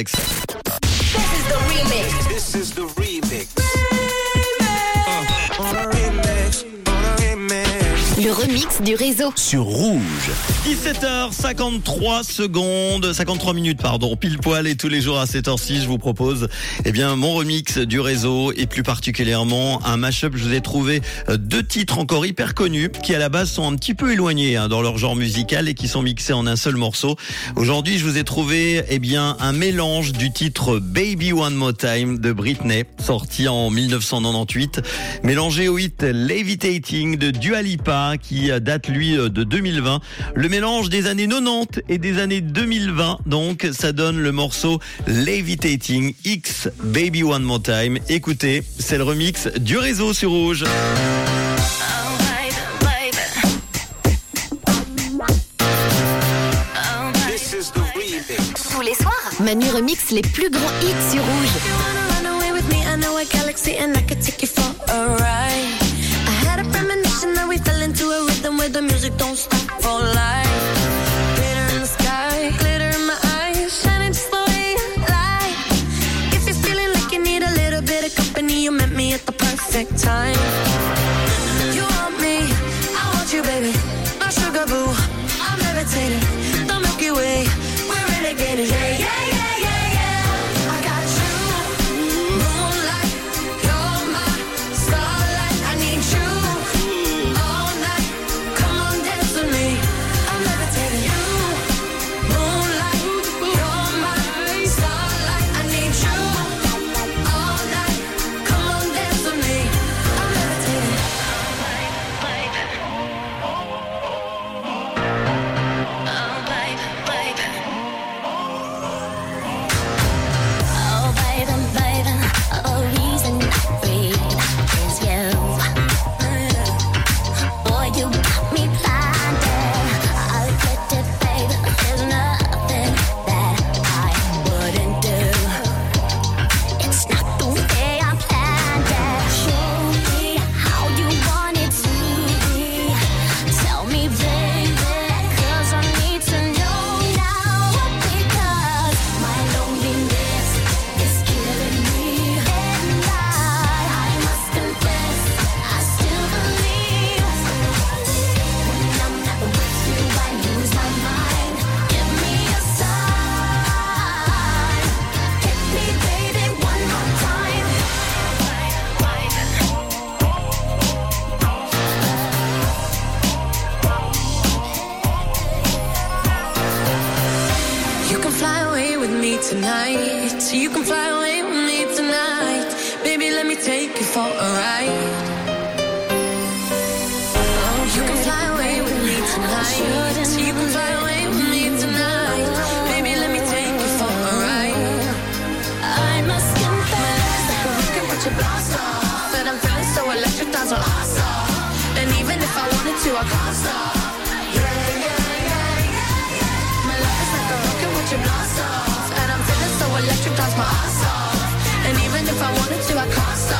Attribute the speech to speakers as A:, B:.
A: Alex.
B: Le remix du réseau.
A: Sur Rouge. 17h53 secondes, 53 minutes, pardon, pile poil et tous les jours à cette heure-ci, je vous propose, eh bien, mon remix du réseau et plus particulièrement un mashup. Je vous ai trouvé euh, deux titres encore hyper connus qui à la base sont un petit peu éloignés hein, dans leur genre musical et qui sont mixés en un seul morceau. Aujourd'hui, je vous ai trouvé, eh bien, un mélange du titre Baby One More Time de Britney, sorti en 1998, mélangé au hit Levitating de Dua Lipa qui date lui de 2020. Le mélange des années 90 et des années 2020. Donc, ça donne le morceau Levitating X Baby One More Time. Écoutez, c'est le remix du réseau sur Rouge.
B: Tous les soirs, Manu remix les plus grands hits sur Rouge.
C: Levitating. The Milky Way, we're renegading. Yeah, yeah, yeah, You can fly away with me tonight. You can fly away with me tonight. Baby, let me take you for a ride. You can fly away with me tonight. You can fly away with me tonight. Baby, let me take you for a ride.
B: I must confess.
C: A rocket with your blast off. I'm feeling so electric. And even if I wanted to, I can't stop. My ass off. And even if I wanted to, I can't stop.